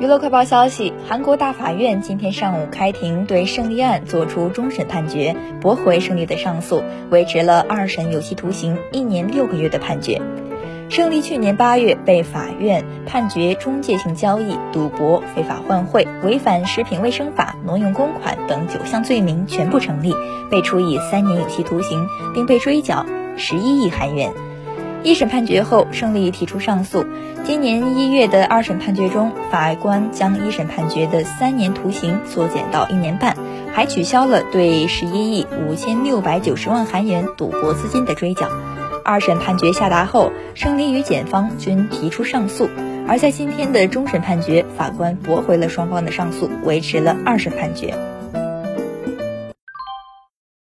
娱乐快报消息：韩国大法院今天上午开庭，对胜利案作出终审判决，驳回胜利的上诉，维持了二审有期徒刑一年六个月的判决。胜利去年八月被法院判决中介性交易、赌博、非法换汇、违反食品卫生法、挪用公款等九项罪名全部成立，被处以三年有期徒刑，并被追缴十一亿韩元。一审判决后，胜利提出上诉。今年一月的二审判决中，法官将一审判决的三年徒刑缩减到一年半，还取消了对十一亿五千六百九十万韩元赌博资金的追缴。二审判决下达后，胜利与检方均提出上诉。而在今天的终审判决，法官驳回了双方的上诉，维持了二审判决。